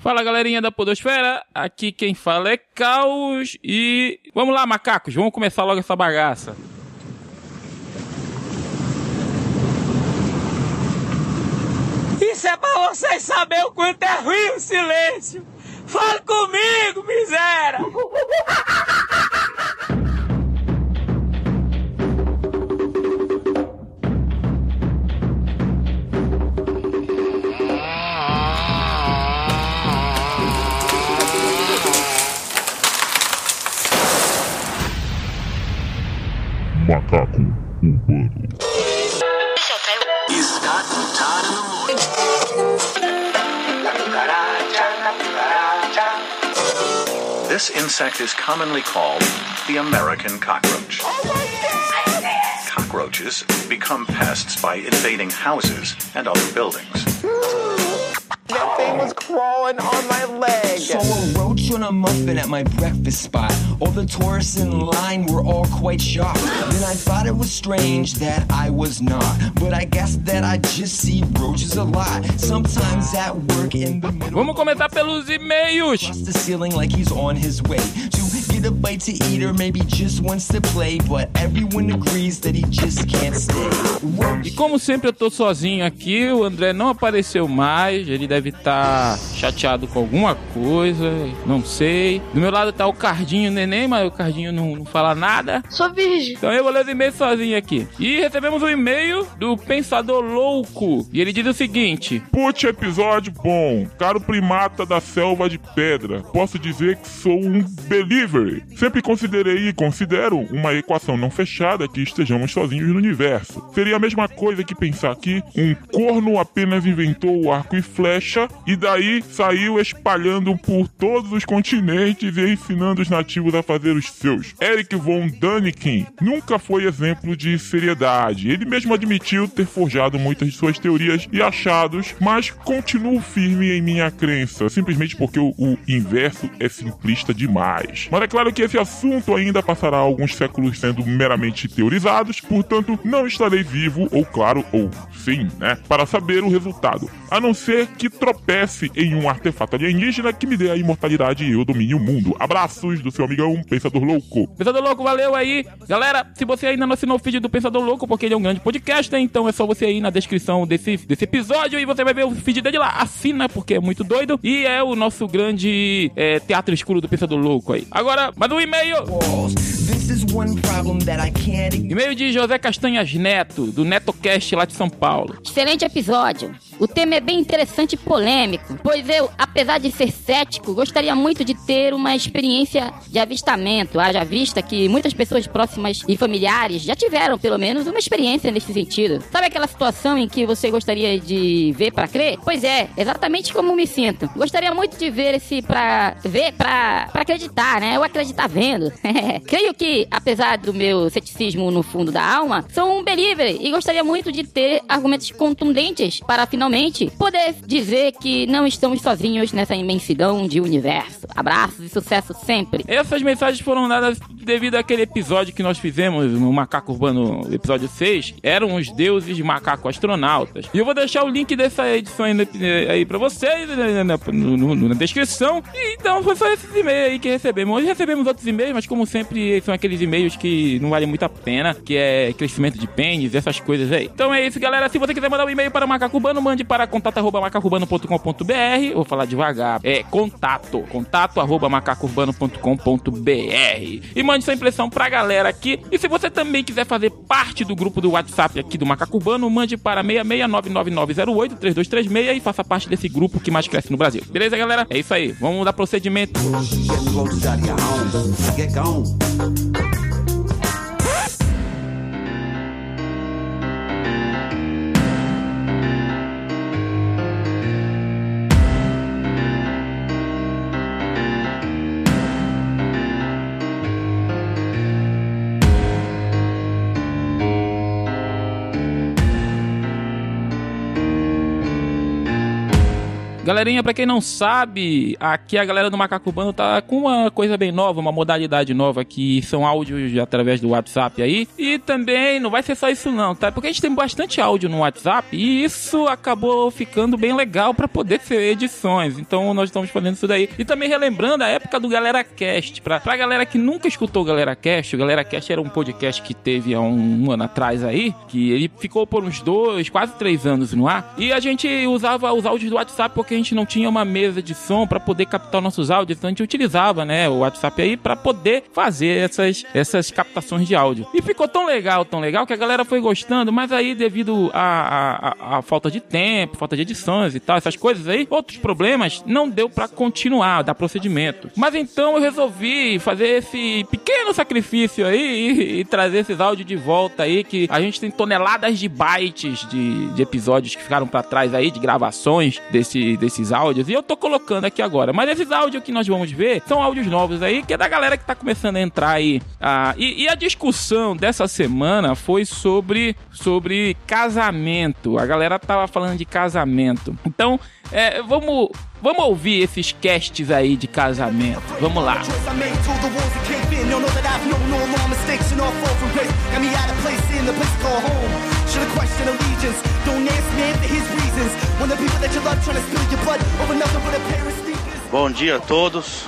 Fala galerinha da Podosfera, aqui quem fala é Caos e. Vamos lá, macacos, vamos começar logo essa bagaça. Isso é pra vocês saberem o quanto é ruim o silêncio! Fale comigo, miséria! Urbano. Um Morning. This insect is commonly called the American cockroach. Cockroaches become pests by invading houses and other buildings. That thing was crawling on my leg. Saw a roach on a muffin at my breakfast spot. All the tourists in line were all quite shocked. Then I thought it was strange that I was not. But I guess that I just see roaches a lot. Sometimes at work in the middle. Vamos começar pelos e-mails. The ceiling like he's on his way to get a bite to eat or maybe just wants to play. But everyone agrees that he just can't stay. E como sempre eu tô sozinho aqui, o André não apareceu mais, ele deve estar chateado com alguma coisa, não sei. Do meu lado tá o Cardinho Neném, mas o Cardinho não, não fala nada. Sou virgem. Então eu vou ler os e-mails sozinho aqui. E recebemos um e-mail do Pensador Louco. E ele diz o seguinte: Putz, episódio bom. Caro primata da selva de pedra. Posso dizer que sou um believer. Sempre considerei e considero uma equação não fechada que estejamos sozinhos no universo. Seria a mesma coisa que pensar que um corno apenas inventou o arco e flecha e daí saiu espalhando por todos os continentes e ensinando os nativos a fazer os seus. Eric von Däniken nunca foi exemplo de seriedade. Ele mesmo admitiu ter forjado muitas de suas teorias e achados, mas continuo firme em minha crença, simplesmente porque o, o inverso é simplista demais. Mas é claro que esse assunto ainda passará alguns séculos sendo meramente teorizados, portanto não estarei vivo, ou claro, ou sim, né, para saber o resultado. A não ser que tropece em um artefato alienígena que me dê a imortalidade e eu domine o mundo. Abraços do seu amigão Pensador Louco. Pensador Louco, valeu aí. Galera, se você ainda não assinou o feed do Pensador Louco, porque ele é um grande podcast, né? então é só você ir na descrição desse, desse episódio e você vai ver o feed dele lá. Assina, porque é muito doido. E é o nosso grande é, teatro escuro do Pensador Louco aí. Agora, mais um e-mail. Walls. This is one problem that I can't ignore. E-mail de José Castanhas Neto, do NetoCast lá de São Paulo. Excelente episódio. O tema é bem interessante e polêmico, pois eu, apesar de ser cético, gostaria muito de ter uma experiência de avistamento. Haja vista que muitas pessoas próximas e familiares já tiveram, pelo menos, uma experiência nesse sentido. Sabe aquela situação em que você gostaria de ver pra crer? Pois é, exatamente como me sinto. Gostaria muito de ver esse pra ver pra acreditar, né? Eu acreditar vendo. Creio que, apesar do meu ceticismo no fundo da alma, sou um believer e gostaria muito de ter argumentos contundentes para finalmente poder dizer que não estamos sozinhos nessa imensidão de universo. Abraços e sucesso sempre. Essas mensagens foram dadas devido àquele episódio que nós fizemos no Macaco Urbano, episódio 6. Eram os deuses de macaco astronautas. E eu vou deixar o link dessa edição aí, aí pra vocês né, na, no- no- na descrição. E então foi só esses e-mails aí que recebemos. Hoje recebemos outros e-mails, mas como sempre são aqueles e-mails que não valem muito a pena, que é crescimento de pênis, essas coisas aí. Então é isso, galera. Se você quiser mandar um e-mail para Macaco Urbano, mande para contato@macacourbano.com.br. Vou falar devagar. É contato. Contato arroba macacourbano.com.br. E mande sua impressão pra galera aqui. E se você também quiser fazer parte do grupo do WhatsApp aqui do Macaco Urbano, mande para 66999083236 e faça parte desse grupo que mais cresce no Brasil. Beleza, galera? É isso aí. Vamos dar procedimento. Get loaded Galerinha, pra quem não sabe, aqui a galera do Macaco Urbano tá com uma coisa bem nova, uma modalidade nova, que são áudios através do WhatsApp aí. E também não vai ser só isso não, tá? Porque a gente tem bastante áudio no WhatsApp e isso acabou ficando bem legal pra poder ser edições. Então nós estamos fazendo isso daí. E também relembrando a época do Galera Cast. Pra, pra galera que nunca escutou o Galera Cast, o Galera Cast era um podcast que teve há um, um ano atrás aí, que ele ficou por uns dois, quase três anos no ar. E a gente usava os áudios do WhatsApp porque gente não tinha uma mesa de som pra poder captar nossos áudios. Então a gente utilizava, né, o WhatsApp aí pra poder fazer essas, essas captações de áudio. E ficou tão legal, tão legal, que a galera foi gostando, mas aí devido à a, a, a falta de tempo, falta de edições e tal, essas coisas aí, outros problemas, não deu pra continuar, dar procedimento. Mas então eu resolvi fazer esse pequeno sacrifício aí e, e trazer esses áudios de volta aí, que a gente tem toneladas de bytes de, de episódios que ficaram pra trás aí, de gravações desse, desses áudios, e eu tô colocando aqui agora. Mas esses áudios que nós vamos ver são áudios novos aí, que é da galera que tá começando a entrar aí. Ah, e, e a discussão dessa semana foi sobre, sobre casamento. A galera tava falando de casamento. Então, é, vamos, vamos ouvir esses casts aí de casamento. Vamos lá. Bom dia a todos.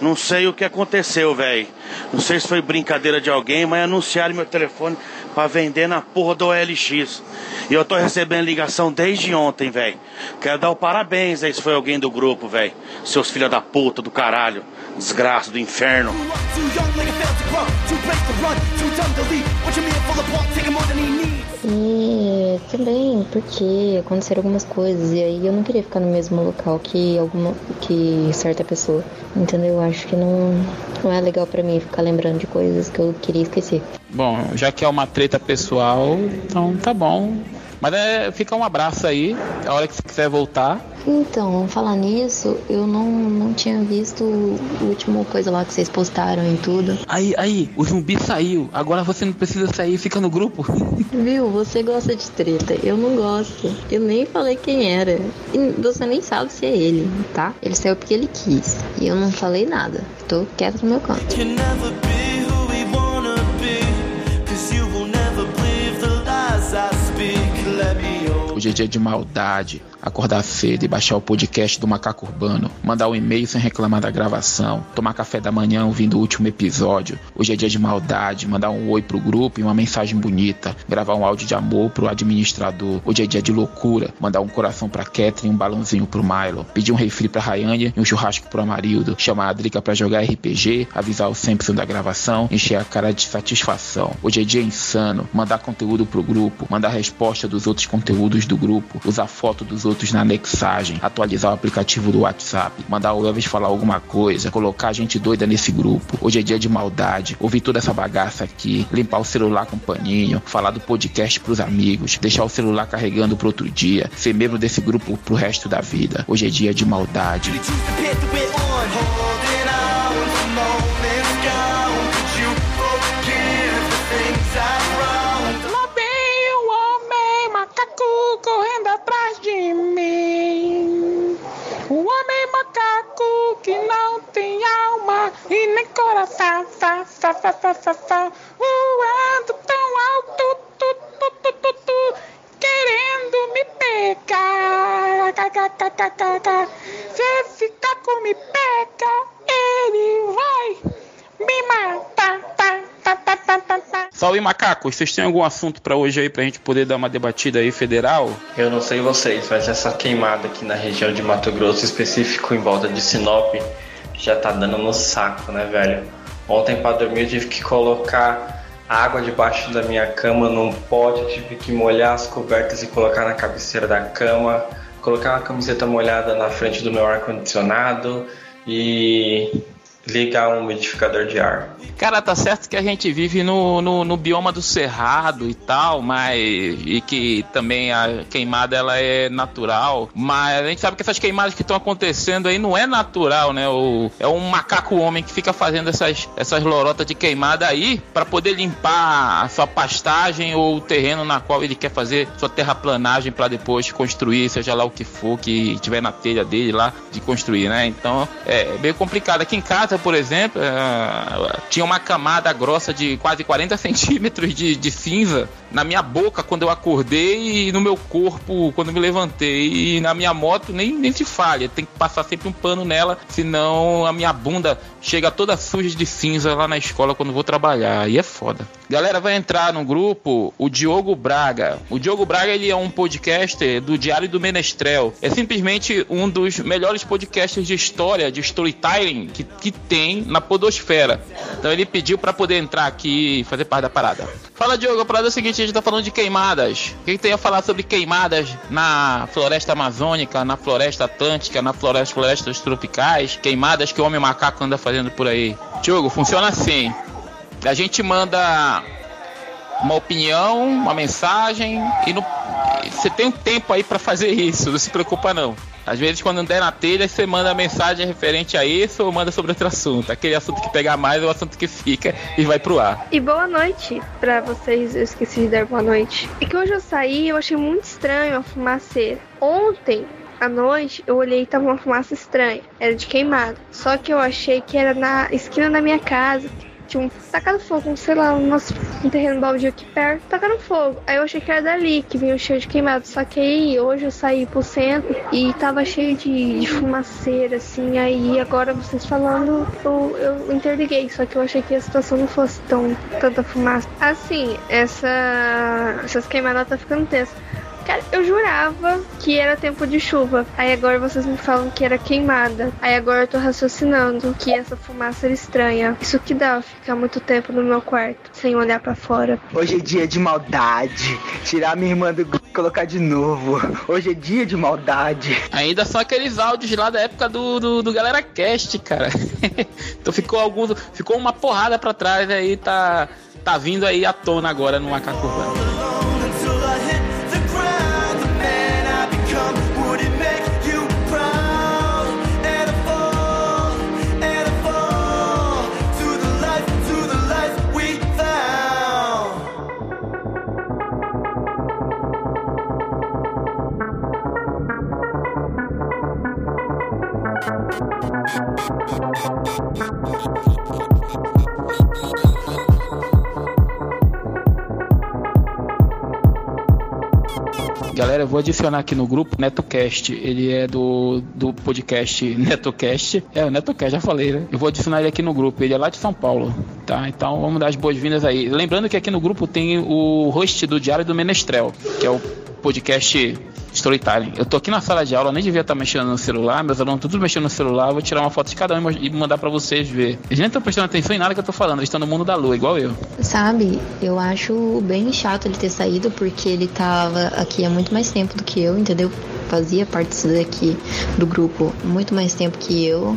Não sei o que aconteceu, velho. Não sei se foi brincadeira de alguém, mas anunciaram meu telefone pra vender na porra do OLX. E eu tô recebendo ligação desde ontem, velho. Quero dar o parabéns aí se foi alguém do grupo, velho. Seus filha da puta do caralho. Desgraça do inferno. Também porque aconteceram algumas coisas e aí eu não queria ficar no mesmo local que alguma que certa pessoa. Entendeu? Eu acho que não, não é legal pra mim ficar lembrando de coisas que eu queria esquecer. Bom, já que é uma treta pessoal, então tá bom. Mas é, fica um abraço aí, a hora que você quiser voltar. Então, falar nisso, eu não, não tinha visto o último coisa lá que vocês postaram e tudo. Aí, aí, o zumbi saiu. Agora você não precisa sair, fica no grupo. Viu? Você gosta de treta. Eu não gosto. Eu nem falei quem era. E você nem sabe se é ele, tá? Ele saiu porque ele quis. E eu não falei nada. Tô quieto no meu canto. Hoje é dia de maldade. Acordar cedo e baixar o podcast do Macaco Urbano. Mandar um e-mail sem reclamar da gravação. Tomar café da manhã ouvindo o último episódio. Hoje é dia de maldade. Mandar um oi pro grupo e uma mensagem bonita. Gravar um áudio de amor pro administrador. Hoje é dia de loucura. Mandar um coração pra Catherine e um balãozinho pro Milo. Pedir um refri pra Rayane e um churrasco pro Amarildo. Chamar a Drica pra jogar RPG. Avisar o Simpson da gravação. Encher a cara de satisfação. Hoje é dia insano. Mandar conteúdo pro grupo. Mandar resposta dos outros conteúdos do grupo. Usar foto dos outros na anexagem, atualizar o aplicativo do WhatsApp, mandar o Elvis falar alguma coisa, colocar gente doida nesse grupo. Hoje é dia de maldade, ouvir toda essa bagaça aqui, limpar o celular com paninho, falar do podcast pros amigos, deixar o celular carregando pro outro dia, ser membro desse grupo pro resto da vida. Hoje é dia de maldade. Atrás de mim. O homem macaco que não tem alma e nem coração. Fa, fa, fa, fa, fa, fa, voando tão alto, tu, tu, tu, tu, tu, querendo me pegar. Se esse caco me pega, ele vai me matar. Ta, Salve macacos, vocês têm algum assunto pra hoje aí pra gente poder dar uma debatida aí federal? Eu não sei vocês, mas essa queimada aqui na região de Mato Grosso, específico em volta de Sinop, já tá dando no saco, né, velho? Ontem pra dormir eu tive que colocar água debaixo da minha cama num pote, tive que molhar as cobertas e colocar na cabeceira da cama, colocar uma camiseta molhada na frente do meu ar-condicionado e ligar um umidificador de ar. Cara, tá certo que a gente vive no, no, no, bioma do cerrado e tal, mas. E que também a queimada ela é natural. Mas a gente sabe que essas queimadas que estão acontecendo aí não é natural, né? O, é um macaco homem que fica fazendo essas, essas lorotas de queimada aí para poder limpar a sua pastagem ou o terreno na qual ele quer fazer sua terraplanagem para depois construir, seja lá o que for que tiver na telha dele lá de construir, né? Então é meio complicado. Aqui em casa, por exemplo, é, tinha uma camada grossa de quase 40 centímetros de, de cinza na minha boca quando eu acordei e no meu corpo quando me levantei. E na minha moto nem, nem se falha, tem que passar sempre um pano nela, senão a minha bunda chega toda suja de cinza lá na escola quando vou trabalhar. Aí é foda. Galera, vai entrar no grupo o Diogo Braga. O Diogo Braga ele é um podcaster do Diário do Menestrel. É simplesmente um dos melhores podcasters de história, de storytelling que, que tem na podosfera. Então ele pediu para poder entrar aqui e fazer parte da parada. Fala, Diogo, a parada é o seguinte, a gente tá falando de queimadas. O que, que tem a falar sobre queimadas na floresta amazônica, na floresta atlântica, na floresta, florestas tropicais? Queimadas que o homem macaco anda fazendo por aí. Diogo, funciona assim. A gente manda uma opinião, uma mensagem e no... você tem um tempo aí para fazer isso, não se preocupa não. Às vezes, quando der na telha, você manda mensagem referente a isso ou manda sobre outro assunto. Aquele assunto que pegar mais é o assunto que fica e vai pro ar. E boa noite pra vocês. Eu esqueci de dar boa noite. É que hoje eu saí eu achei muito estranho a fumaceira. Ontem, à noite, eu olhei e tava uma fumaça estranha. Era de queimado. Só que eu achei que era na esquina da minha casa tinham tacado fogo, sei lá, um terreno baldio aqui perto, tacando fogo. Aí eu achei que era dali, que vinha cheio de queimado. Só que aí hoje eu saí pro centro e tava cheio de, de fumaceira, assim. Aí agora vocês falando, eu, eu interliguei. Só que eu achei que a situação não fosse tão tanta fumaça. Assim, essa, essas queimadas tá ficando tensa. Cara, eu jurava que era tempo de chuva. Aí agora vocês me falam que era queimada. Aí agora eu tô raciocinando que essa fumaça era estranha. Isso que dá ficar muito tempo no meu quarto, sem olhar para fora. Hoje é dia de maldade. Tirar minha irmã do e colocar de novo. Hoje é dia de maldade. Ainda são aqueles áudios lá da época do, do, do Galera Cast, cara. então ficou alguns. Ficou uma porrada pra trás aí, tá. Tá vindo aí à tona agora no Macaco Urbano. Galera, eu vou adicionar aqui no grupo NetoCast. Ele é do, do podcast NetoCast. É, o NetoCast, já falei, né? Eu vou adicionar ele aqui no grupo. Ele é lá de São Paulo, tá? Então vamos dar as boas-vindas aí. Lembrando que aqui no grupo tem o host do Diário do Menestrel, que é o podcast storytelling. Eu tô aqui na sala de aula, nem devia estar mexendo no celular, meus alunos todos mexendo no celular, vou tirar uma foto de cada um e mandar para vocês ver. Eles nem estão prestando atenção em nada que eu tô falando, eles estão no mundo da lua, igual eu. Sabe, eu acho bem chato ele ter saído, porque ele tava aqui há muito mais tempo do que eu, entendeu? Fazia parte daqui do grupo muito mais tempo que eu.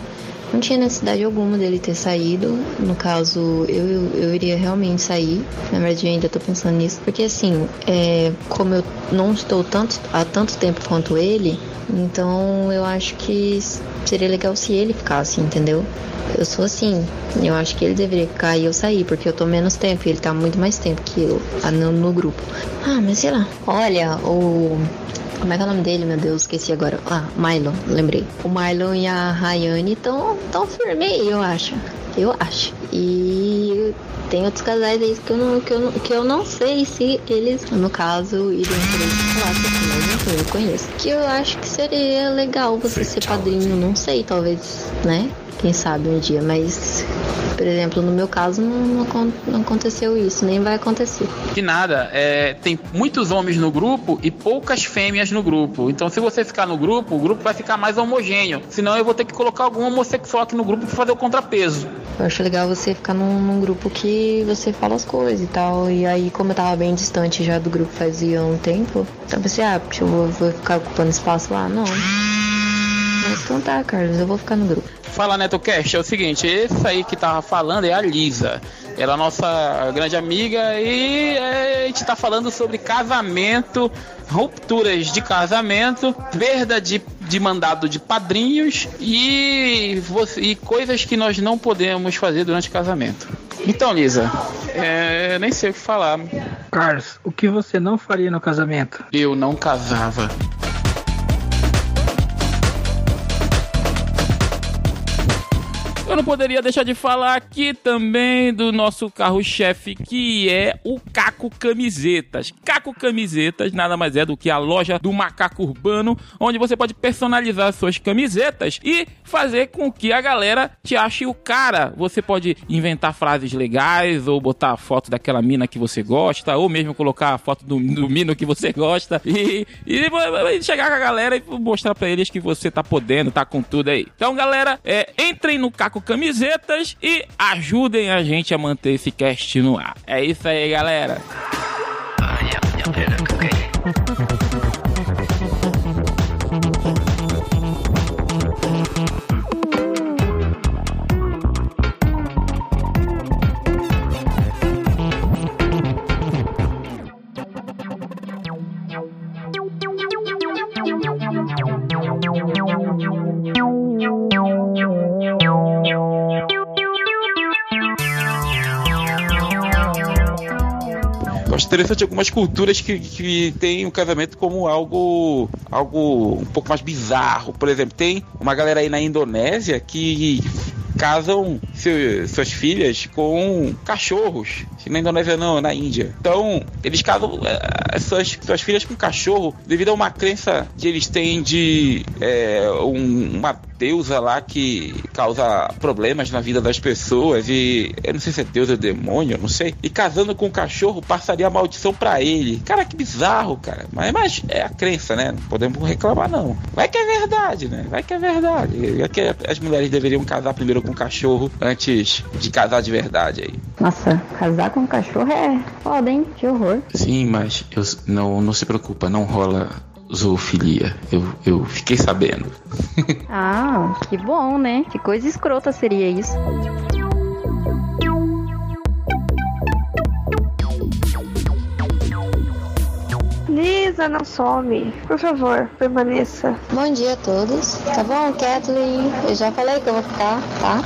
Não tinha necessidade alguma dele ter saído. No caso, eu, eu iria realmente sair. Na verdade, eu ainda tô pensando nisso. Porque assim, é, como eu não estou tanto, há tanto tempo quanto ele, então eu acho que seria legal se ele ficasse, entendeu? Eu sou assim, eu acho que ele deveria ficar e eu sair, porque eu tô menos tempo e ele tá muito mais tempo que eu no, no grupo. Ah, mas sei lá. Olha, o como é que é o nome dele, meu Deus? Esqueci agora. Ah, Milo, lembrei. O Milo e a Rayane estão tão firme aí, eu acho. Eu acho. E tem outros casais aí que eu não, que eu, que eu não sei se eles, no caso, iriam querer falar mas eu conheço. Que eu acho que seria legal você ser padrinho, não sei, talvez, né? Quem sabe um dia, mas por exemplo, no meu caso não, não, aconteceu isso, nem vai acontecer. De nada, é, tem muitos homens no grupo e poucas fêmeas no grupo. Então, se você ficar no grupo, o grupo vai ficar mais homogêneo. Senão, eu vou ter que colocar algum homossexual aqui no grupo para fazer o contrapeso. Eu acho legal você ficar num, num, grupo que você fala as coisas e tal. E aí, como eu tava bem distante já do grupo fazia um tempo, então eu pensei, ah, eu vou, vou ficar ocupando espaço lá. Não. Então tá, Carlos, eu vou ficar no grupo. Fala NetoCast, é o seguinte, esse aí que tava falando é a Lisa. Ela é nossa grande amiga e é, a gente tá falando sobre casamento, rupturas de casamento, perda de, de mandado de padrinhos e, e coisas que nós não podemos fazer durante o casamento. Então, Lisa, é, nem sei o que falar. Carlos, o que você não faria no casamento? Eu não casava. Eu não poderia deixar de falar aqui também do nosso carro-chefe, que é o Caco Camisetas. Caco Camisetas nada mais é do que a loja do macaco urbano, onde você pode personalizar suas camisetas e fazer com que a galera te ache o cara. Você pode inventar frases legais, ou botar a foto daquela mina que você gosta, ou mesmo colocar a foto do, do mino que você gosta, e, e vai chegar com a galera e mostrar pra eles que você tá podendo, tá com tudo aí. Então, galera, é, entrem no Caco Camisetas e ajudem a gente a manter esse cast no ar. É isso aí, galera. Acho interessante algumas culturas que, que têm o casamento como algo, algo um pouco mais bizarro. Por exemplo, tem uma galera aí na Indonésia que casam seu- suas filhas com cachorros. Na Indonésia não, é na Índia. Então, eles casam eh, suas, suas filhas com cachorro devido a uma crença que eles têm de eh, um- uma deusa lá que causa problemas na vida das pessoas e eu não sei se é deus ou demônio, não sei. E casando com um cachorro passaria a maldição pra ele. Cara, que bizarro, cara. Mas, mas é a crença, né? Não podemos reclamar não. Vai que é verdade, né? Vai que é verdade. Vai que as mulheres deveriam casar primeiro com um cachorro antes de casar de verdade aí. Nossa, casar com um cachorro é foda, hein? Que horror. Sim, mas eu, não, não se preocupa, não rola zoofilia. Eu, eu fiquei sabendo. Ah, que bom, né? Que coisa escrota seria isso. Lisa, não some. Por favor, permaneça. Bom dia a todos. Tá bom, Kathleen? Eu já falei que eu vou ficar, tá?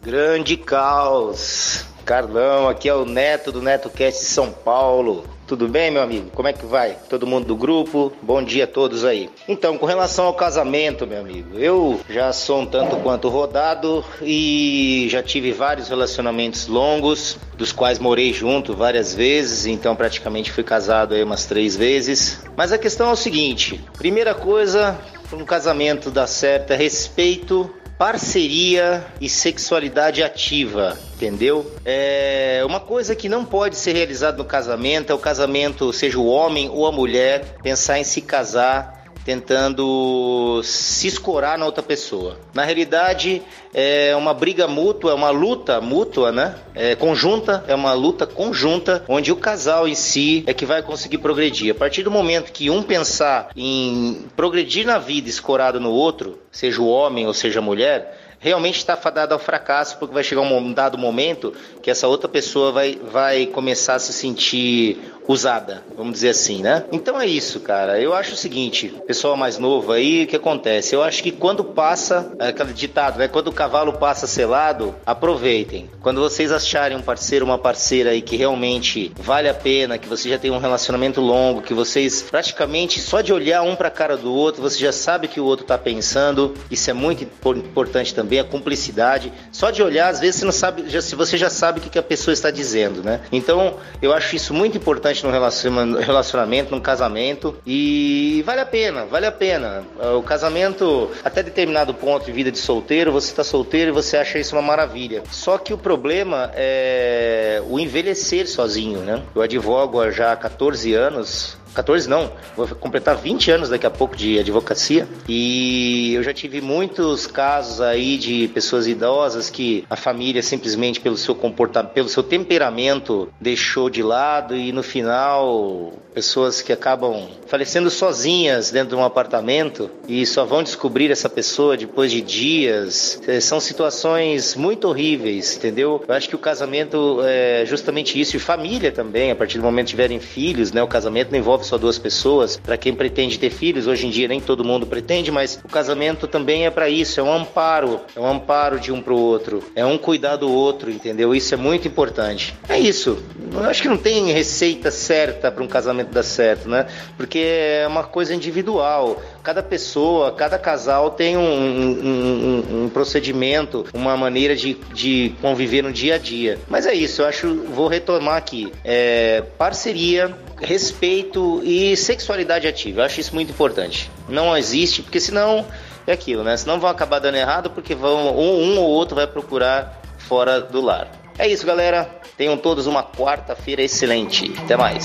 Grande caos. Carlão, aqui é o Neto do NetoCast de São Paulo. Tudo bem, meu amigo? Como é que vai? Todo mundo do grupo? Bom dia a todos aí. Então, com relação ao casamento, meu amigo, eu já sou um tanto quanto rodado e já tive vários relacionamentos longos, dos quais morei junto várias vezes, então praticamente fui casado aí umas três vezes. Mas a questão é o seguinte: primeira coisa, para um casamento dar certo é respeito parceria e sexualidade ativa, entendeu? É uma coisa que não pode ser realizada no casamento é o casamento, seja o homem ou a mulher, pensar em se casar tentando se escorar na outra pessoa. Na realidade, é uma briga mútua, é uma luta mútua, né? É conjunta, é uma luta conjunta, onde o casal em si é que vai conseguir progredir. A partir do momento que um pensar em progredir na vida escorado no outro, seja o homem ou seja a mulher, realmente está fadado ao fracasso, porque vai chegar um dado momento que essa outra pessoa vai, vai começar a se sentir usada, vamos dizer assim, né? Então é isso, cara. Eu acho o seguinte, pessoal mais novo aí, o que acontece? Eu acho que quando passa, é aquele ditado, né? Quando o cavalo passa selado, aproveitem. Quando vocês acharem um parceiro, uma parceira aí que realmente vale a pena, que você já tem um relacionamento longo, que vocês praticamente só de olhar um pra cara do outro, você já sabe o que o outro tá pensando. Isso é muito impor- importante também, a cumplicidade. Só de olhar, às vezes você não sabe, já, se você já sabe o que, que a pessoa está dizendo, né? Então, eu acho isso muito importante no relaciona- relacionamento, num casamento. E vale a pena, vale a pena. Ah, O casamento, até determinado ponto de vida de solteiro, você está solteiro e você acha isso uma maravilha. Só que o problema é o envelhecer sozinho, né? Eu advogo há já 14 anos 14 não, vou completar 20 anos daqui a pouco de advocacia e eu já tive muitos casos aí de pessoas idosas que a família simplesmente pelo seu comportamento, pelo seu temperamento deixou de lado e no final pessoas que acabam falecendo sozinhas dentro de um apartamento e só vão descobrir essa pessoa depois de dias. É, São situações muito horríveis, entendeu? Eu acho que o casamento é justamente isso e família também, a partir do momento que tiverem filhos, né? O casamento não envolve só duas pessoas. Para quem pretende ter filhos, hoje em dia nem todo mundo pretende, mas o casamento também é para isso, é um amparo, é um amparo de um pro outro, é um cuidar do outro, entendeu? Isso é muito importante. É isso. Eu acho que não tem receita certa para um casamento dar certo, né? Porque é uma coisa individual. Cada pessoa, cada casal tem um, um- um- um procedimento, uma maneira de, de conviver no dia a dia. Mas é isso, eu acho, vou retomar aqui. É, parceria, respeito e sexualidade ativa. Eu acho isso muito importante. Não existe, porque senão é aquilo, né? Senão vão acabar dando errado porque vão, ou um ou outro vai procurar fora do lar. É isso, galera. Tenham todos uma quarta-feira excelente. Até mais.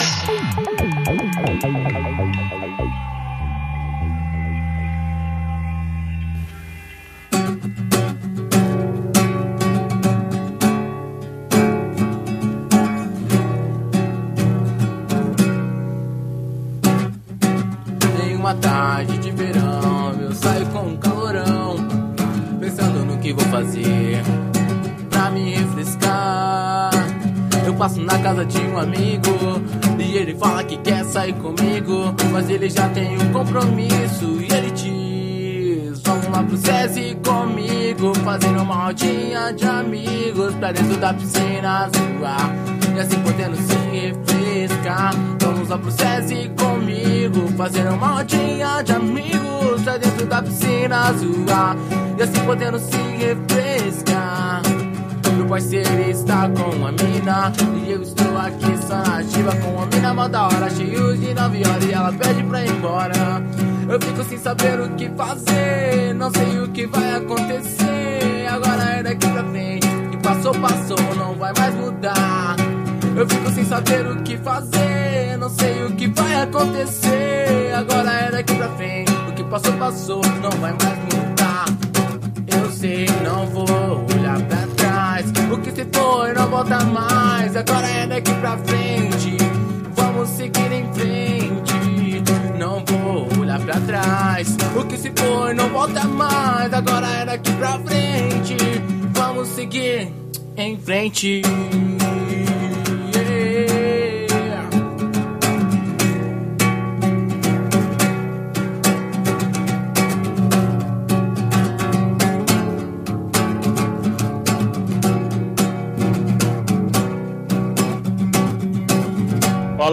Que vou fazer pra me refrescar. Eu passo na casa de um amigo e ele fala que quer sair comigo, mas ele já tem um compromisso e ele diz: Vamos lá pro SESI comigo, fazer uma rodinha de amigos pra dentro da piscina zoar e assim podendo se refrescar. Vamos lá pro SESI comigo, fazer uma rodinha de amigos. Pra dentro da piscina zoar e assim podendo se refrescar. Meu parceiro está com a mina. E eu estou aqui só na com a mina. Mó da hora, cheio de nove horas. E ela pede pra ir embora. Eu fico sem saber o que fazer. Não sei o que vai acontecer. Agora é daqui pra frente. Que passou, passou, não vai mais mudar Eu fico sem saber o que fazer Não sei o que vai acontecer Agora é daqui pra frente O que passou, passou, não vai mais mudar eu sei, não vou olhar pra trás. O que se foi não volta mais. Agora é daqui pra frente. Vamos seguir em frente. Não vou olhar pra trás. O que se foi não volta mais. Agora é daqui pra frente. Vamos seguir em frente.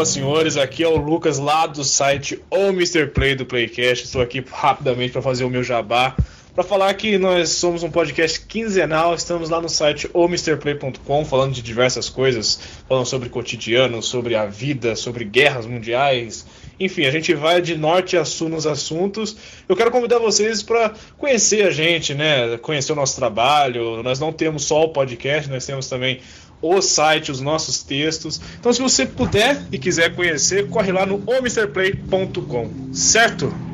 Fala senhores, aqui é o Lucas lá do site O Mr. Play do Playcast. Estou aqui rapidamente para fazer o meu jabá. Para falar que nós somos um podcast quinzenal, estamos lá no site omrplay.com falando de diversas coisas, falando sobre cotidiano, sobre a vida, sobre guerras mundiais. Enfim, a gente vai de norte a sul nos assuntos. Eu quero convidar vocês para conhecer a gente, né? Conhecer o nosso trabalho. Nós não temos só o podcast, nós temos também o site, os nossos textos. Então, se você puder e quiser conhecer, corre lá no omrplay.com, certo?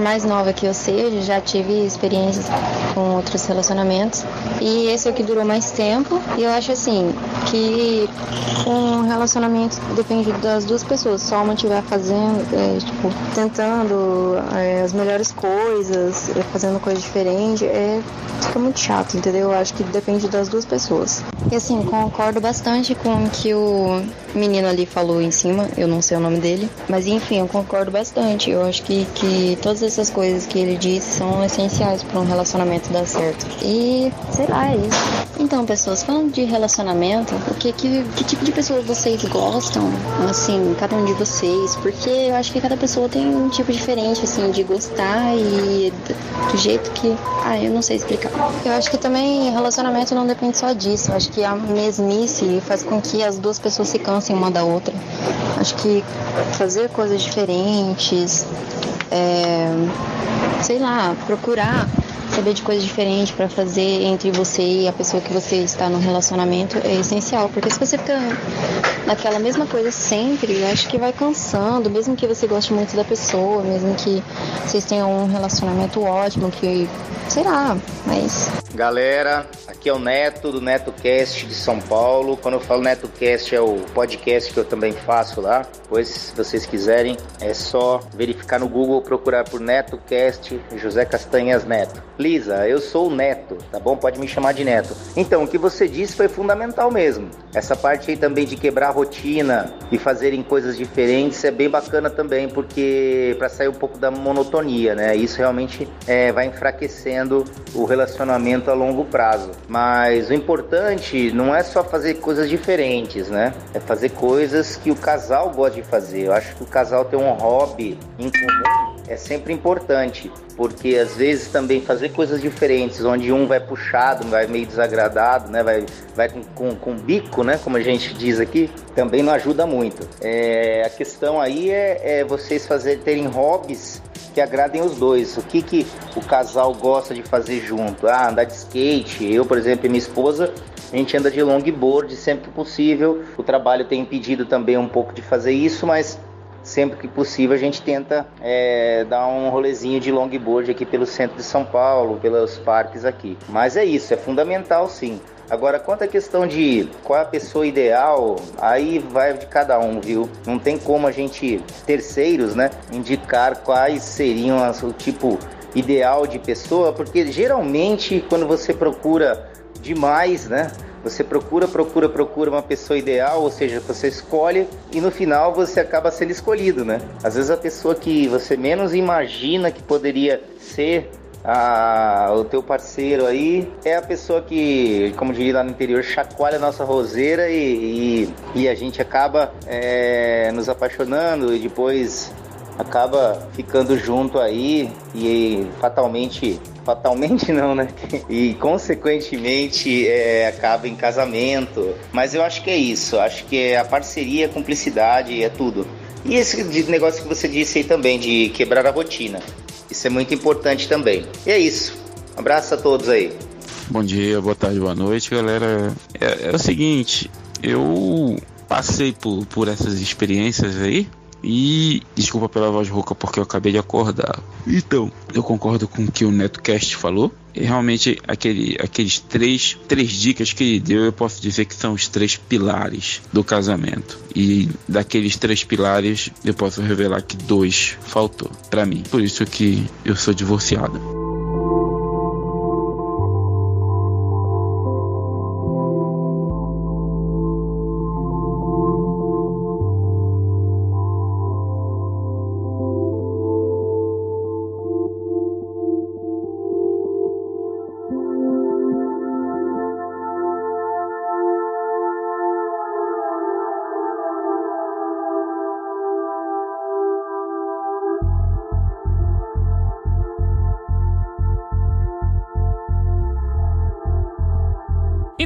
Mais nova que eu seja, já tive experiências com outros relacionamentos. E esse é o que durou mais tempo. E eu acho assim, que um relacionamento depende das duas pessoas. Só uma estiver fazendo, é, tipo, tentando é, as melhores coisas, é, fazendo coisas diferentes, é, fica muito chato, entendeu? Eu acho que depende das duas pessoas. E assim, concordo bastante com o que o menino ali falou em cima, eu não sei o nome dele, mas enfim, eu concordo bastante. Eu acho que, que todas essas coisas que ele disse são essenciais para um relacionamento dar certo. E sei lá, é isso. Então, pessoas, falando de relacionamento, o que, que, que tipo de pessoa vocês gostam, assim, cada um de vocês? Porque eu acho que cada pessoa tem um tipo diferente, assim, de gostar e do jeito que. Ah, eu não sei explicar. Eu acho que também relacionamento não depende só disso. Eu acho que a mesmice faz com que as duas pessoas se cansem uma da outra. Acho que fazer coisas diferentes, é, sei lá, procurar saber de coisas diferentes para fazer entre você e a pessoa que você está no relacionamento é essencial, porque se você fica naquela mesma coisa sempre, acho que vai cansando, mesmo que você goste muito da pessoa, mesmo que vocês tenham um relacionamento ótimo, que sei lá, mas Galera, aqui é o Neto do NetoCast de São Paulo. Quando eu falo NetoCast é o podcast que eu também faço lá. Pois, se vocês quiserem, é só verificar no Google, procurar por NetoCast José Castanhas Neto. Eu sou o Neto, tá bom? Pode me chamar de Neto. Então, o que você disse foi fundamental mesmo. Essa parte aí também de quebrar a rotina e fazerem coisas diferentes é bem bacana também, porque para sair um pouco da monotonia, né? Isso realmente é, vai enfraquecendo o relacionamento a longo prazo. Mas o importante não é só fazer coisas diferentes, né? É fazer coisas que o casal gosta de fazer. Eu acho que o casal ter um hobby em comum é sempre importante, porque às vezes também fazer coisas diferentes, onde um vai puxado, vai meio desagradado, né? Vai, vai com, com, com bico, né? Como a gente diz aqui, também não ajuda muito. É, a questão aí é, é vocês fazerem terem hobbies que agradem os dois. O que, que o casal gosta de fazer junto? Ah, andar de skate. Eu, por exemplo, e minha esposa, a gente anda de longboard sempre que possível. O trabalho tem impedido também um pouco de fazer isso, mas sempre que possível a gente tenta é, dar um rolezinho de longboard aqui pelo centro de São Paulo, pelos parques aqui. Mas é isso, é fundamental sim. Agora, quanto à questão de qual é a pessoa ideal, aí vai de cada um, viu? Não tem como a gente, terceiros, né, indicar quais seriam as, o tipo ideal de pessoa, porque geralmente quando você procura demais, né, você procura, procura, procura uma pessoa ideal, ou seja, você escolhe e no final você acaba sendo escolhido, né? Às vezes a pessoa que você menos imagina que poderia ser a, o teu parceiro aí é a pessoa que, como diria lá no interior, chacoalha a nossa roseira e, e, e a gente acaba é, nos apaixonando e depois acaba ficando junto aí e fatalmente fatalmente não, né? E consequentemente é, acaba em casamento. Mas eu acho que é isso. Acho que é a parceria, a cumplicidade, é tudo. E esse negócio que você disse aí também de quebrar a rotina. Isso é muito importante também. E é isso. Um abraço a todos aí. Bom dia, boa tarde, boa noite, galera. É, é o seguinte, eu passei por, por essas experiências aí e desculpa pela voz rouca porque eu acabei de acordar. Então, eu concordo com o que o NetoCast falou. E realmente, aquele, aqueles três, três dicas que ele deu, eu posso dizer que são os três pilares do casamento. E daqueles três pilares, eu posso revelar que dois faltou para mim. Por isso que eu sou divorciado.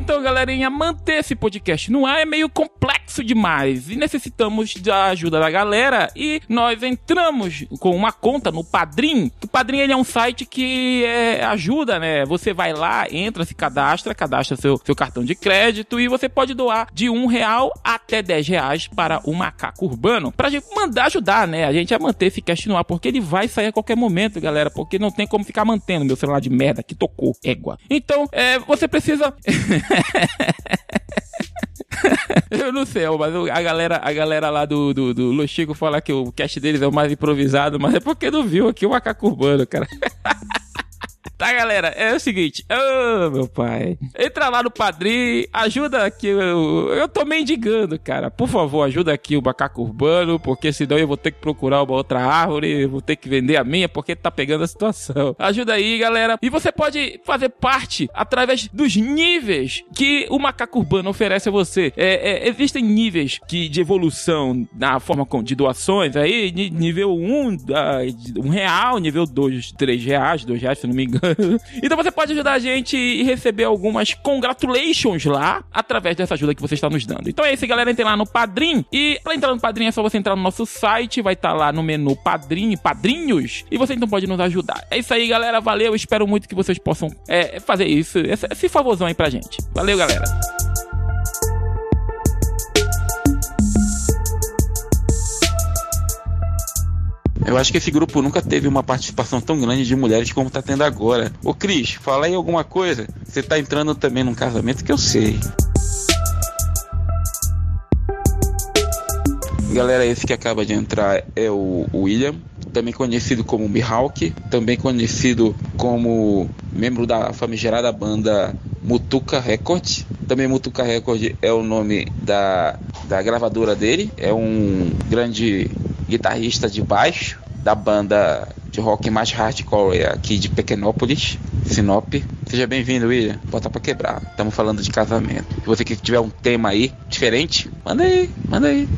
Então, galerinha, manter esse podcast no ar é meio complexo demais e necessitamos da ajuda da galera e nós entramos com uma conta no Padrim. O Padrim ele é um site que é, ajuda, né? Você vai lá, entra, se cadastra, cadastra seu, seu cartão de crédito e você pode doar de um real até 10 reais para o Macaco Urbano pra gente mandar ajudar, né? A gente a manter esse cast no ar, porque ele vai sair a qualquer momento, galera, porque não tem como ficar mantendo meu celular de merda que tocou égua. Então, é, você precisa Eu não sei, mas a galera, a galera lá do, do, do Lu Chico fala que o cast deles é o mais improvisado, mas é porque não viu aqui o macaco urbano, cara. Tá, galera? É o seguinte. Ô, meu pai. Entra lá no Padrim, ajuda aqui. Eu, eu tô mendigando, cara. Por favor, ajuda aqui o macaco urbano, porque senão eu vou ter que procurar uma outra árvore, vou ter que vender a minha, porque tá pegando a situação. Ajuda aí, galera. E você pode fazer parte através dos níveis que o macaco urbano oferece a você. É, é, existem níveis que, de evolução na forma de doações aí, nível 1, ah, um real, nível 2, 3 reais, 2 reais, se não me engano. Então você pode ajudar a gente e receber algumas congratulations lá através dessa ajuda que você está nos dando. Então é isso, galera. Entrem lá no Padrim. E pra entrar no Padrim é só você entrar no nosso site, vai estar lá no menu Padrim, Padrinhos, e você então pode nos ajudar. É isso aí, galera. Valeu. Espero muito que vocês possam é, fazer isso, esse, esse favorzão aí pra gente. Valeu, galera. Eu acho que esse grupo nunca teve uma participação tão grande de mulheres como tá tendo agora. Ô Cris, fala aí alguma coisa. Você tá entrando também num casamento que eu sei. Galera, esse que acaba de entrar é o William, também conhecido como Mihawk, também conhecido como membro da famigerada banda Mutuca Record. Também Mutuca Record é o nome da, da gravadora dele, é um grande guitarrista de baixo da banda de rock mais hardcore aqui de Pequenópolis, Sinop. Seja bem-vindo, William. Bota pra quebrar. Estamos falando de casamento. Se você que tiver um tema aí diferente, manda aí, manda aí.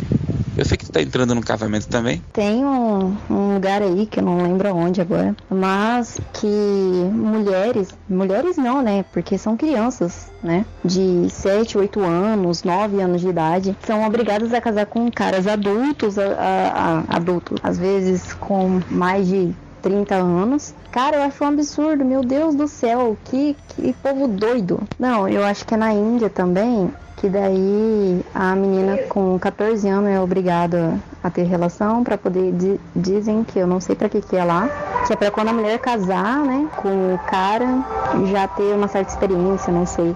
Eu sei que tu tá entrando no casamento também. Tem um, um lugar aí que eu não lembro aonde agora, mas que mulheres, mulheres não, né? Porque são crianças, né? De 7, 8 anos, 9 anos de idade, são obrigadas a casar com caras adultos, a, a- a- adultos, às vezes com mais de 30 anos. Cara, eu acho um absurdo, meu Deus do céu, que, que povo doido. Não, eu acho que é na Índia também, que daí a menina com 14 anos é obrigada a ter relação para poder di- dizem que eu não sei para que que é lá, que é para quando a mulher casar, né, com o cara já ter uma certa experiência, não sei.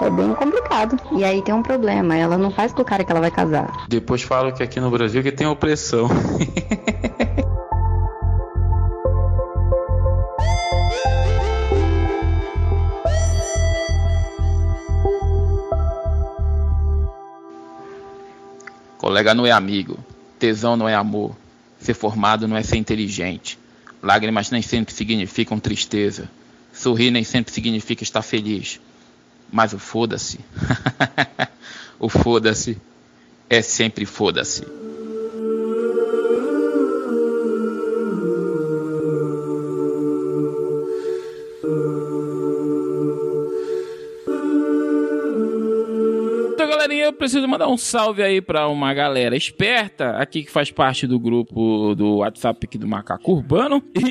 É bem complicado. E aí tem um problema, ela não faz com o cara que ela vai casar. Depois falo que aqui no Brasil que tem opressão. Colega não é amigo, tesão não é amor, ser formado não é ser inteligente, lágrimas nem sempre significam tristeza, sorrir nem sempre significa estar feliz, mas o foda-se, o foda-se é sempre foda-se. Preciso mandar um salve aí pra uma galera esperta aqui que faz parte do grupo do WhatsApp aqui do Macaco Urbano.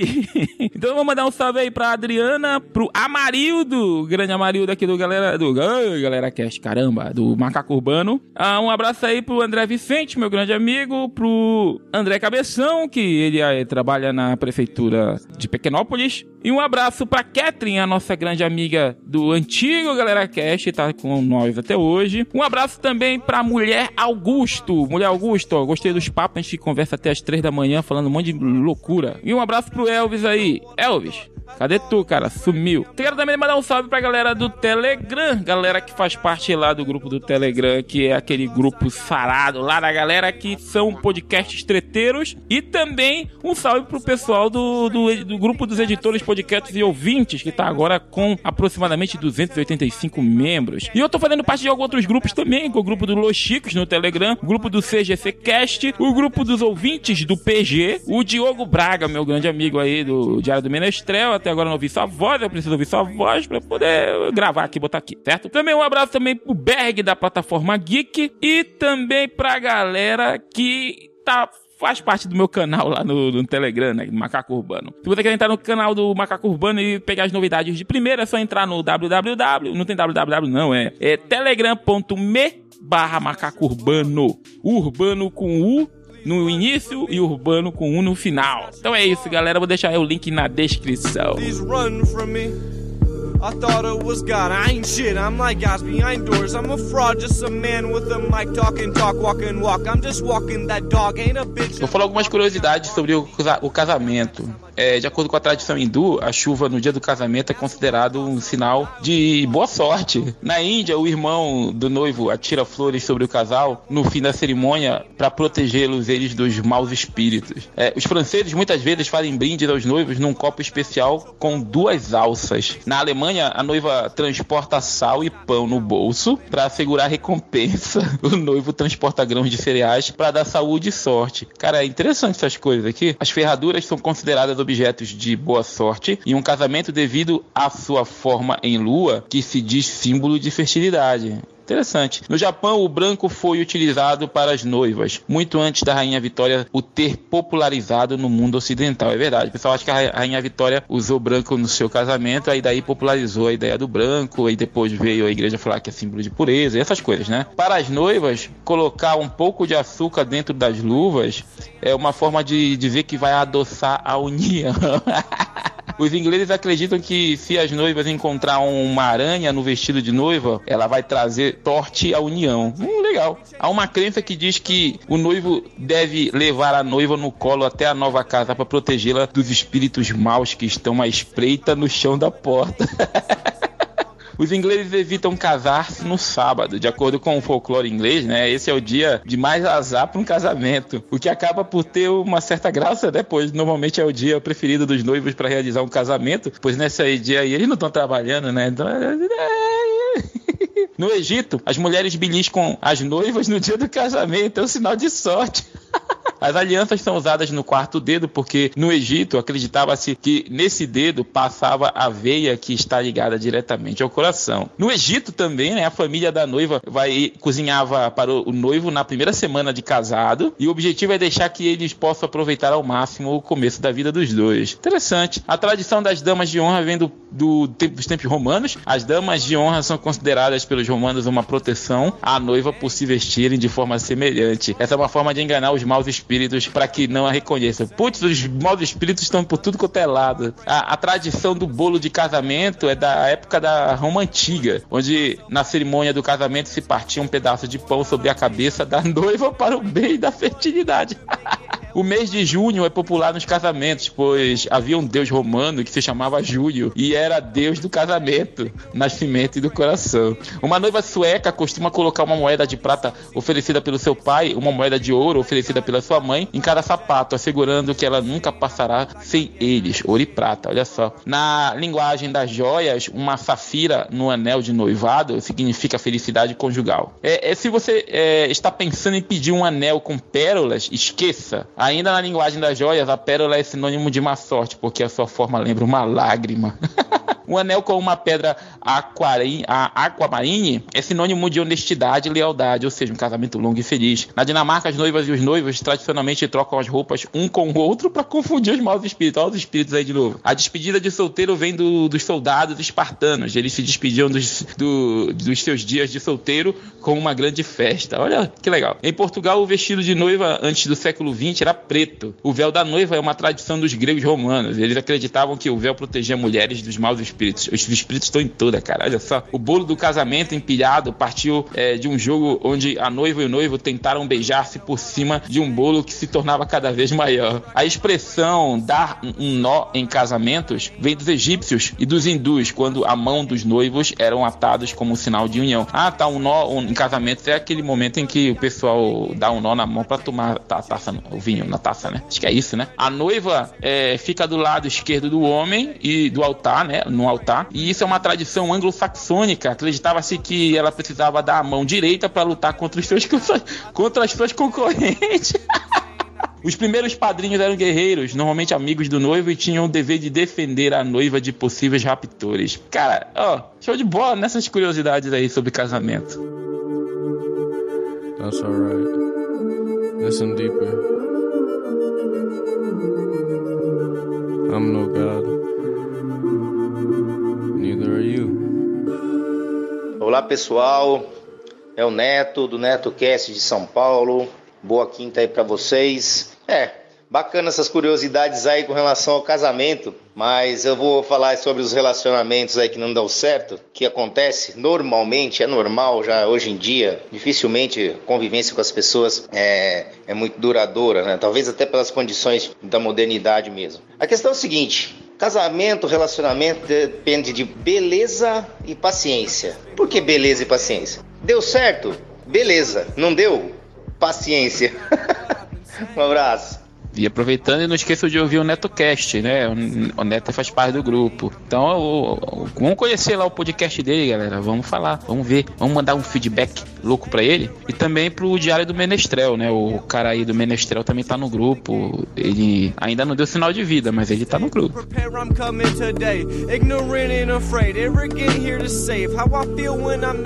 Então eu vou mandar um salve aí pra Adriana, pro Amarildo, grande Amarildo aqui do galera do galera cast, caramba, do Macaco Urbano. Ah, um abraço aí pro André Vicente, meu grande amigo, pro André Cabeção, que ele aí trabalha na prefeitura de Pequenópolis. E um abraço pra Catherine, a nossa grande amiga do antigo Galera Cast, tá com nós até hoje. Um abraço também pra Mulher Augusto. Mulher Augusto, ó, gostei dos papos, a gente conversa até as três da manhã falando um monte de loucura. E um abraço pro Elvis aí. Elvis, Cadê tu, cara? Sumiu. Quero também mandar um salve pra galera do Telegram. Galera que faz parte lá do grupo do Telegram, que é aquele grupo sarado lá da galera que são podcasts treteiros. E também um salve pro pessoal do, do, do grupo dos editores, podcasts e ouvintes, que tá agora com aproximadamente 285 membros. E eu tô fazendo parte de alguns outros grupos também, com o grupo do Los Chicos no Telegram, o grupo do CGC Cast, o grupo dos ouvintes do PG, o Diogo Braga, meu grande amigo aí do Diário do Menestrel. Até agora não ouvi sua voz, eu preciso ouvir sua voz pra poder gravar aqui, botar aqui, certo? Também um abraço também pro Berg da plataforma Geek e também pra galera que tá faz parte do meu canal lá no, no Telegram, né? Macaco Urbano. Se você quer entrar no canal do Macaco Urbano e pegar as novidades de primeira, é só entrar no www. Não tem www, não, é, é telegram.me barra macaco urbano. Urbano com U no início e urbano com U no final. Então é isso, galera. Vou deixar o link na descrição. I thought it was God. I ain't shit. I'm like guys behind doors. I'm a fraud, just a man with a mic talking, talk, walk and walk. I'm just walking that dog, ain't a bitch. Vou falar algumas curiosidades sobre o casamento. É, de acordo com a tradição hindu, a chuva no dia do casamento é considerado um sinal de boa sorte. Na Índia, o irmão do noivo atira flores sobre o casal no fim da cerimônia para protegê-los eles dos maus espíritos. É, os franceses muitas vezes fazem brindes aos noivos num copo especial com duas alças. Na Alemanha, a noiva transporta sal e pão no bolso para assegurar recompensa. O noivo transporta grãos de cereais para dar saúde e sorte. Cara, é interessante essas coisas aqui. As ferraduras são consideradas objetos de boa sorte e um casamento devido à sua forma em lua, que se diz símbolo de fertilidade. Interessante. No Japão, o branco foi utilizado para as noivas, muito antes da Rainha Vitória o ter popularizado no mundo ocidental. É verdade. O pessoal acha que a Rainha Vitória usou branco no seu casamento, aí daí popularizou a ideia do branco, aí depois veio a igreja falar que é símbolo de pureza, e essas coisas, né? Para as noivas, colocar um pouco de açúcar dentro das luvas é uma forma de dizer que vai adoçar a união. Os ingleses acreditam que se as noivas encontrar uma aranha no vestido de noiva, ela vai trazer sorte à união. Hum, legal. Há uma crença que diz que o noivo deve levar a noiva no colo até a nova casa para protegê-la dos espíritos maus que estão à espreita no chão da porta. Os ingleses evitam casar-se no sábado, de acordo com o folclore inglês, né? Esse é o dia de mais azar para um casamento, o que acaba por ter uma certa graça, né? Pois normalmente é o dia preferido dos noivos para realizar um casamento, pois nesse dia aí eles não estão trabalhando, né? Então, no Egito, as mulheres beliscam as noivas no dia do casamento, é um sinal de sorte. As alianças são usadas no quarto dedo porque no Egito acreditava-se que nesse dedo passava a veia que está ligada diretamente ao coração. No Egito também, né, a família da noiva vai cozinhava para o noivo na primeira semana de casado e o objetivo é deixar que eles possam aproveitar ao máximo o começo da vida dos dois. Interessante. A tradição das damas de honra vem do, do tempo, dos tempos romanos. As damas de honra são consideradas pelos romanos uma proteção à noiva por se vestirem de forma semelhante. Essa é uma forma de enganar os maus espíritos para que não a reconheçam. Putz, os maus espíritos estão por tudo quanto é lado. A, a, tradição do bolo de casamento é da época da Roma Antiga, onde na cerimônia do casamento se partia um pedaço de pão sobre a cabeça da noiva para o bem da fertilidade. O mês de junho é popular nos casamentos, pois havia um deus romano que se chamava Júlio e era deus do casamento, nascimento e do coração. Uma noiva sueca costuma colocar uma moeda de prata oferecida pelo seu pai, uma moeda de ouro oferecida pela sua mãe em cada sapato, assegurando que ela nunca passará sem eles, ouro e prata. Olha só. Na linguagem das joias, uma safira no anel de noivado significa felicidade conjugal. É, é se você é, está pensando em pedir um anel com pérolas, esqueça. Ainda na linguagem das joias, a pérola é sinônimo de má sorte, porque a sua forma lembra uma lágrima. um anel com uma pedra aquamarine é sinônimo de honestidade e lealdade, ou seja, um casamento longo e feliz. Na Dinamarca, as noivas e os noivos tradicionalmente trocam as roupas um com o outro para confundir os maus espíritos. Olha os espíritos aí de novo. A despedida de solteiro vem do, dos soldados espartanos. Eles se despediam dos, do, dos seus dias de solteiro com uma grande festa. Olha que legal. Em Portugal, o vestido de noiva antes do século XX era preto. O véu da noiva é uma tradição dos gregos romanos. Eles acreditavam que o véu protegia mulheres dos maus espíritos. Os espíritos estão em toda, cara. Olha só. O bolo do casamento empilhado partiu é, de um jogo onde a noiva e o noivo tentaram beijar-se por cima de um bolo que se tornava cada vez maior. A expressão dar um nó em casamentos vem dos egípcios e dos hindus, quando a mão dos noivos eram atados como sinal de união. Ah, tá, um nó em casamentos é aquele momento em que o pessoal dá um nó na mão para tomar a taça, o vinho na taça, né? Acho que é isso, né? A noiva é, fica do lado esquerdo do homem e do altar, né? No altar. E isso é uma tradição anglo-saxônica. Acreditava-se que ela precisava dar a mão direita para lutar contra os seus contra as suas concorrentes. Os primeiros padrinhos eram guerreiros, normalmente amigos do noivo, e tinham o dever de defender a noiva de possíveis raptores. Cara, ó, show de bola nessas curiosidades aí sobre casamento. That's alright. Listen deeper. I'm no God. Neither are you. Olá pessoal, é o Neto do NetoCast de São Paulo. Boa quinta aí para vocês. É, Bacana essas curiosidades aí com relação ao casamento, mas eu vou falar sobre os relacionamentos aí que não dão certo, que acontece normalmente, é normal já hoje em dia, dificilmente a convivência com as pessoas é, é muito duradoura, né? Talvez até pelas condições da modernidade mesmo. A questão é o seguinte, Casamento, relacionamento depende de beleza e paciência. Por que beleza e paciência? Deu certo? Beleza. Não deu? Paciência. um abraço. E aproveitando, não esqueça de ouvir o NetoCast, né? O Neto faz parte do grupo. Então, vamos conhecer lá o podcast dele, galera. Vamos falar, vamos ver. Vamos mandar um feedback louco para ele. E também pro Diário do Menestrel, né? O cara aí do Menestrel também tá no grupo. Ele ainda não deu sinal de vida, mas ele tá no grupo.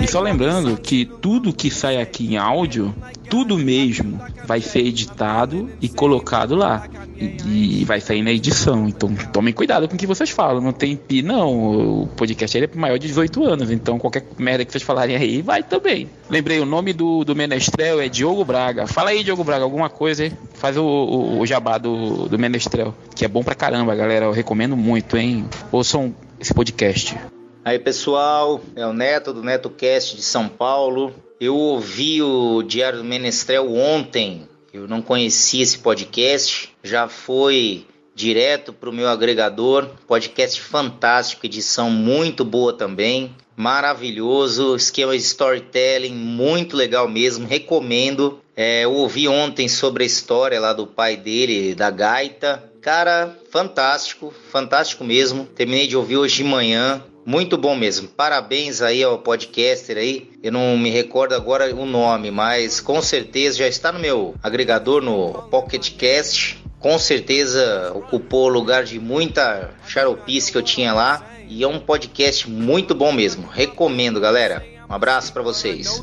E só lembrando que tudo que sai aqui em áudio, tudo mesmo, vai ser editado e colocado lá. E, e, vai sair na edição. Então tomem cuidado com o que vocês falam. Não tem pi, não. O podcast é maior de 18 anos. Então qualquer merda que vocês falarem aí, vai também. Lembrei, o nome do, do Menestrel é Diogo Braga. Fala aí, Diogo Braga, alguma coisa aí. Faz o, o, o jabá do, do Menestrel. Que é bom pra caramba, galera. Eu recomendo muito, hein? Ouçam esse podcast. Aí pessoal, é o Neto do NetoCast de São Paulo. Eu ouvi o Diário do Menestrel ontem. Eu não conhecia esse podcast. Já foi direto para o meu agregador. Podcast fantástico, edição muito boa também. Maravilhoso, esquema de storytelling muito legal mesmo. Recomendo. É, eu ouvi ontem sobre a história lá do pai dele, da gaita. Cara, fantástico, fantástico mesmo. Terminei de ouvir hoje de manhã. Muito bom mesmo. Parabéns aí ao podcaster aí. Eu não me recordo agora o nome, mas com certeza já está no meu agregador no Pocket Cast. Com certeza ocupou o lugar de muita xaropice que eu tinha lá. E é um podcast muito bom mesmo. Recomendo, galera. Um abraço para vocês.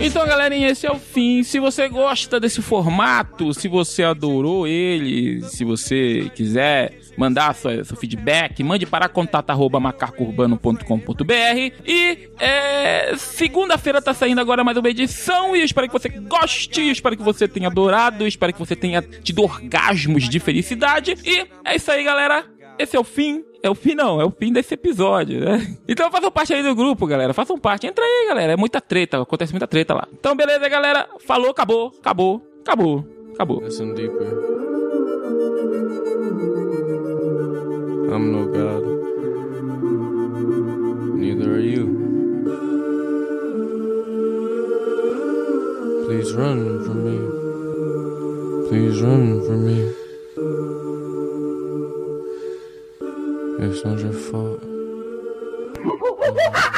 Então, galerinha, esse é o fim. Se você gosta desse formato, se você adorou ele, se você quiser mandar sua, seu feedback, mande para contato@macacourbano.com.br e é, segunda-feira tá saindo agora mais uma edição e eu espero que você goste, eu espero que você tenha adorado, eu espero que você tenha tido orgasmos de felicidade e é isso aí, galera. Esse é o fim. É o fim, não. É o fim desse episódio, né? Então façam parte aí do grupo, galera. Façam parte. Entra aí, galera. É muita treta. Acontece muita treta lá. Então, beleza, galera. Falou, acabou. Acabou. Acabou. Acabou. Listen deeper. I'm no God. Neither are you. Please run from me. Please run from me. échange fort.